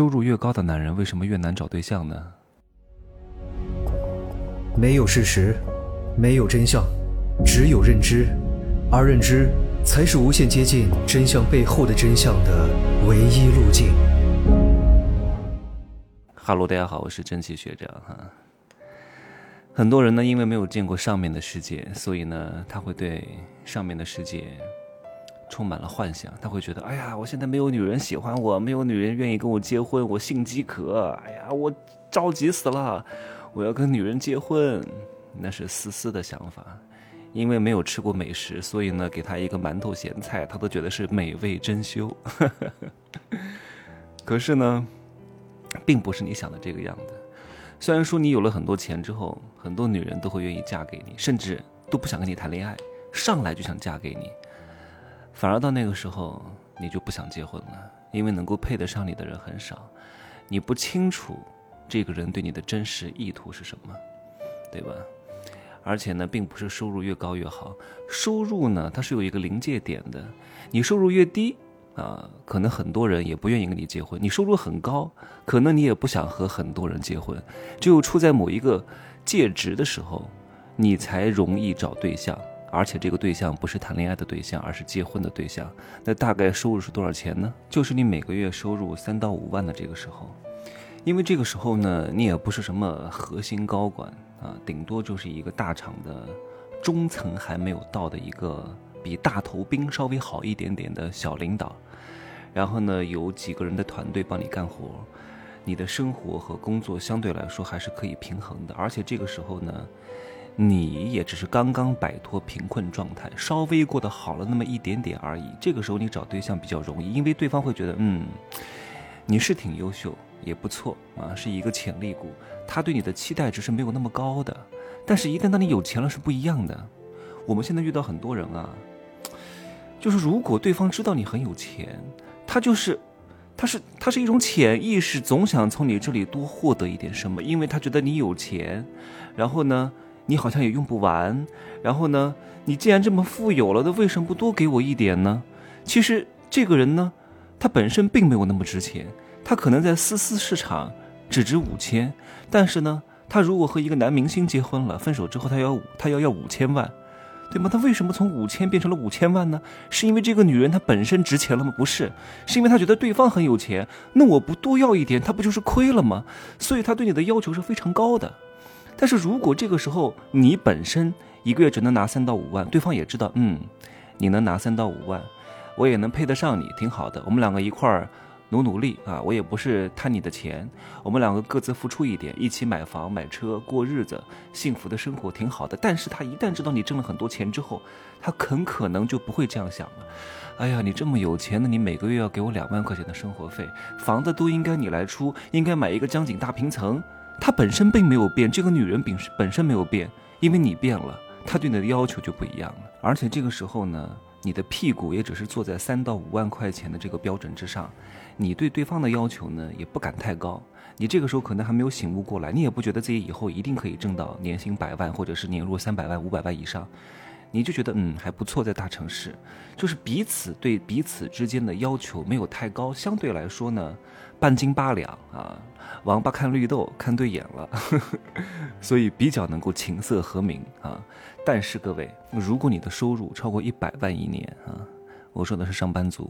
收入越高的男人为什么越难找对象呢？没有事实，没有真相，只有认知，而认知才是无限接近真相背后的真相的唯一路径。哈喽，大家好，我是蒸汽学长哈。很多人呢，因为没有见过上面的世界，所以呢，他会对上面的世界充满了幻想。他会觉得，哎呀，我现在没有女人喜欢我，没有女人愿意跟我结婚，我性饥渴，哎呀，我着急死了，我要跟女人结婚。那是思思的想法，因为没有吃过美食，所以呢，给他一个馒头咸菜，他都觉得是美味珍馐。可是呢，并不是你想的这个样子。虽然说你有了很多钱之后，很多女人都会愿意嫁给你，甚至都不想跟你谈恋爱，上来就想嫁给你。反而到那个时候，你就不想结婚了，因为能够配得上你的人很少，你不清楚这个人对你的真实意图是什么，对吧？而且呢，并不是收入越高越好，收入呢它是有一个临界点的，你收入越低。啊，可能很多人也不愿意跟你结婚。你收入很高，可能你也不想和很多人结婚。只有处在某一个介值的时候，你才容易找对象，而且这个对象不是谈恋爱的对象，而是结婚的对象。那大概收入是多少钱呢？就是你每个月收入三到五万的这个时候，因为这个时候呢，你也不是什么核心高管啊，顶多就是一个大厂的中层还没有到的一个。比大头兵稍微好一点点的小领导，然后呢，有几个人的团队帮你干活，你的生活和工作相对来说还是可以平衡的。而且这个时候呢，你也只是刚刚摆脱贫困状态，稍微过得好了那么一点点而已。这个时候你找对象比较容易，因为对方会觉得，嗯，你是挺优秀，也不错啊，是一个潜力股，他对你的期待值是没有那么高的。但是，一旦当你有钱了，是不一样的。我们现在遇到很多人啊。就是如果对方知道你很有钱，他就是，他是他是一种潜意识，总想从你这里多获得一点什么，因为他觉得你有钱，然后呢，你好像也用不完，然后呢，你既然这么富有了，那为什么不多给我一点呢？其实这个人呢，他本身并没有那么值钱，他可能在私私市场只值五千，但是呢，他如果和一个男明星结婚了，分手之后他要他要要五千万。对吗？他为什么从五千变成了五千万呢？是因为这个女人她本身值钱了吗？不是，是因为他觉得对方很有钱，那我不多要一点，他不就是亏了吗？所以他对你的要求是非常高的。但是如果这个时候你本身一个月只能拿三到五万，对方也知道，嗯，你能拿三到五万，我也能配得上你，挺好的。我们两个一块儿。努努力啊！我也不是贪你的钱，我们两个各自付出一点，一起买房买车过日子，幸福的生活挺好的。但是他一旦知道你挣了很多钱之后，他很可能就不会这样想了。哎呀，你这么有钱，那你每个月要给我两万块钱的生活费，房子都应该你来出，应该买一个江景大平层。他本身并没有变，这个女人本本身没有变，因为你变了，她对你的要求就不一样了。而且这个时候呢，你的屁股也只是坐在三到五万块钱的这个标准之上。你对对方的要求呢，也不敢太高。你这个时候可能还没有醒悟过来，你也不觉得自己以后一定可以挣到年薪百万，或者是年入三百万、五百万以上，你就觉得嗯还不错，在大城市，就是彼此对彼此之间的要求没有太高，相对来说呢，半斤八两啊，王八看绿豆看对眼了，所以比较能够琴瑟和鸣啊。但是各位，如果你的收入超过一百万一年啊。我说的是上班族，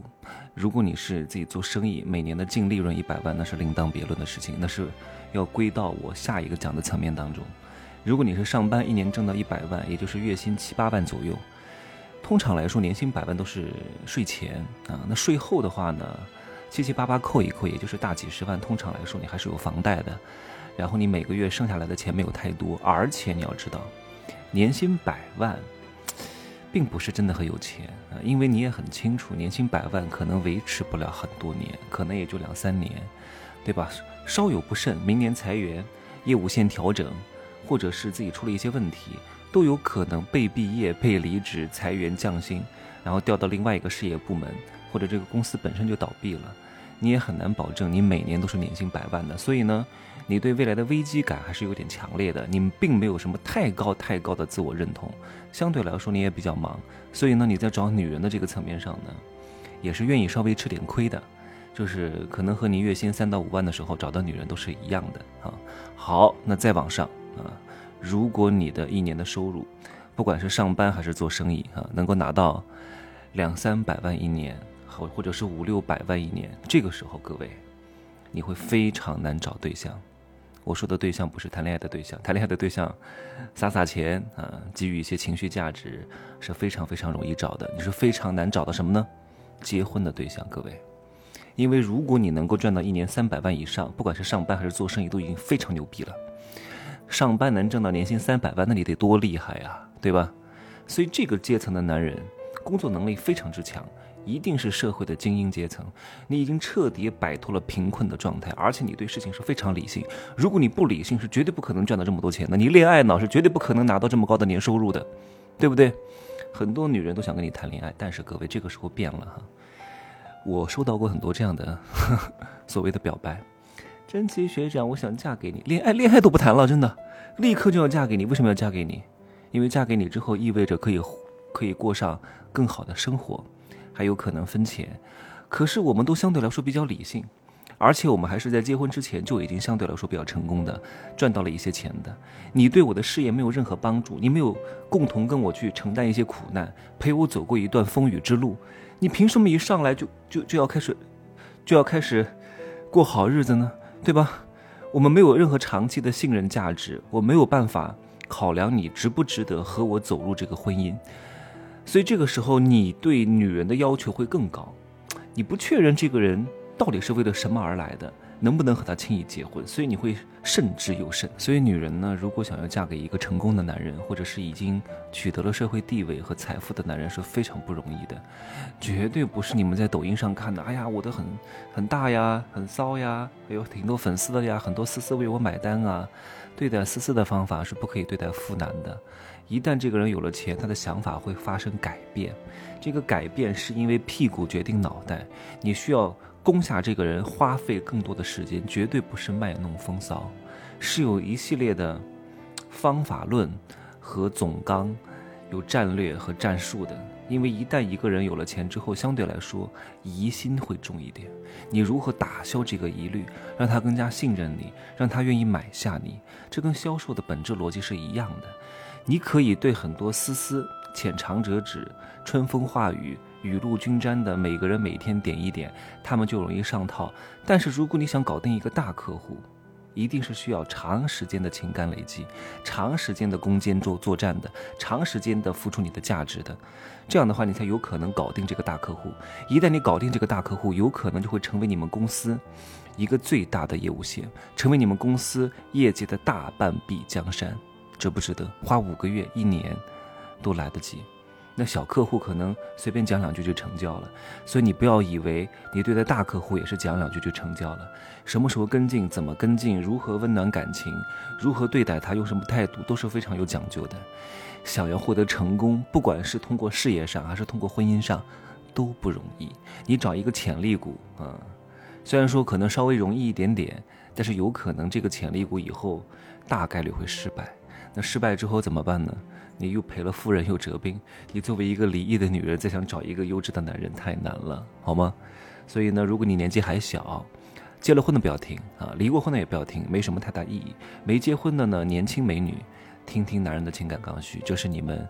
如果你是自己做生意，每年的净利润一百万，那是另当别论的事情，那是要归到我下一个讲的层面当中。如果你是上班，一年挣到一百万，也就是月薪七八万左右，通常来说年薪百万都是税前啊，那税后的话呢，七七八八扣一扣，也就是大几十万。通常来说，你还是有房贷的，然后你每个月剩下来的钱没有太多，而且你要知道，年薪百万。并不是真的很有钱啊，因为你也很清楚，年薪百万可能维持不了很多年，可能也就两三年，对吧？稍有不慎，明年裁员，业务线调整，或者是自己出了一些问题，都有可能被毕业、被离职、裁员降薪，然后调到另外一个事业部门，或者这个公司本身就倒闭了。你也很难保证你每年都是年薪百万的，所以呢，你对未来的危机感还是有点强烈的。你们并没有什么太高太高的自我认同，相对来说你也比较忙，所以呢，你在找女人的这个层面上呢，也是愿意稍微吃点亏的。就是可能和你月薪三到五万的时候找到女人都是一样的啊。好，那再往上啊，如果你的一年的收入，不管是上班还是做生意啊，能够拿到两三百万一年，或或者是五六百万一年，这个时候各位，你会非常难找对象。我说的对象不是谈恋爱的对象，谈恋爱的对象，撒撒钱啊，给予一些情绪价值是非常非常容易找的。你是非常难找到什么呢？结婚的对象，各位，因为如果你能够赚到一年三百万以上，不管是上班还是做生意，都已经非常牛逼了。上班能挣到年薪三百万，那你得多厉害呀，对吧？所以这个阶层的男人，工作能力非常之强。一定是社会的精英阶层，你已经彻底摆脱了贫困的状态，而且你对事情是非常理性。如果你不理性，是绝对不可能赚到这么多钱的。你恋爱脑是绝对不可能拿到这么高的年收入的，对不对？很多女人都想跟你谈恋爱，但是各位这个时候变了哈。我收到过很多这样的 所谓的表白，真奇学长，我想嫁给你，恋爱恋爱都不谈了，真的，立刻就要嫁给你。为什么要嫁给你？因为嫁给你之后意味着可以可以过上更好的生活。还有可能分钱，可是我们都相对来说比较理性，而且我们还是在结婚之前就已经相对来说比较成功的，赚到了一些钱的。你对我的事业没有任何帮助，你没有共同跟我去承担一些苦难，陪我走过一段风雨之路，你凭什么一上来就就就要开始，就要开始过好日子呢？对吧？我们没有任何长期的信任价值，我没有办法考量你值不值得和我走入这个婚姻。所以这个时候，你对女人的要求会更高，你不确认这个人到底是为了什么而来的，能不能和他轻易结婚，所以你会慎之又慎。所以女人呢，如果想要嫁给一个成功的男人，或者是已经取得了社会地位和财富的男人，是非常不容易的，绝对不是你们在抖音上看的。哎呀，我的很很大呀，很骚呀，还有挺多粉丝的呀，很多丝丝为我买单啊。对待思思的方法是不可以对待妇男的。一旦这个人有了钱，他的想法会发生改变。这个改变是因为屁股决定脑袋。你需要攻下这个人，花费更多的时间，绝对不是卖弄风骚，是有一系列的方法论和总纲，有战略和战术的。因为一旦一个人有了钱之后，相对来说疑心会重一点。你如何打消这个疑虑，让他更加信任你，让他愿意买下你？这跟销售的本质逻辑是一样的。你可以对很多丝丝浅尝辄止、春风化雨、雨露均沾的每个人每天点一点，他们就容易上套。但是如果你想搞定一个大客户，一定是需要长时间的情感累积，长时间的攻坚作作战的，长时间的付出你的价值的，这样的话你才有可能搞定这个大客户。一旦你搞定这个大客户，有可能就会成为你们公司一个最大的业务线，成为你们公司业绩的大半壁江山，值不值得？花五个月、一年都来得及。那小客户可能随便讲两句就成交了，所以你不要以为你对待大客户也是讲两句就成交了。什么时候跟进，怎么跟进，如何温暖感情，如何对待他，用什么态度都是非常有讲究的。想要获得成功，不管是通过事业上还是通过婚姻上，都不容易。你找一个潜力股啊，虽然说可能稍微容易一点点，但是有可能这个潜力股以后大概率会失败。那失败之后怎么办呢？你又赔了夫人又折兵，你作为一个离异的女人，再想找一个优质的男人太难了，好吗？所以呢，如果你年纪还小，结了婚的不要听啊，离过婚的也不要听，没什么太大意义。没结婚的呢，年轻美女，听听男人的情感刚需，这是你们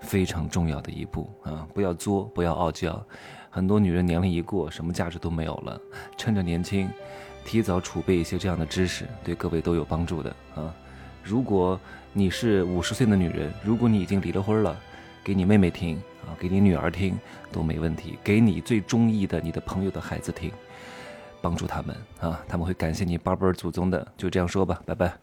非常重要的一步啊！不要作，不要傲娇。很多女人年龄一过，什么价值都没有了。趁着年轻，提早储备一些这样的知识，对各位都有帮助的啊！如果你是五十岁的女人，如果你已经离了婚了，给你妹妹听啊，给你女儿听都没问题，给你最中意的你的朋友的孩子听，帮助他们啊，他们会感谢你八辈儿祖宗的。就这样说吧，拜拜。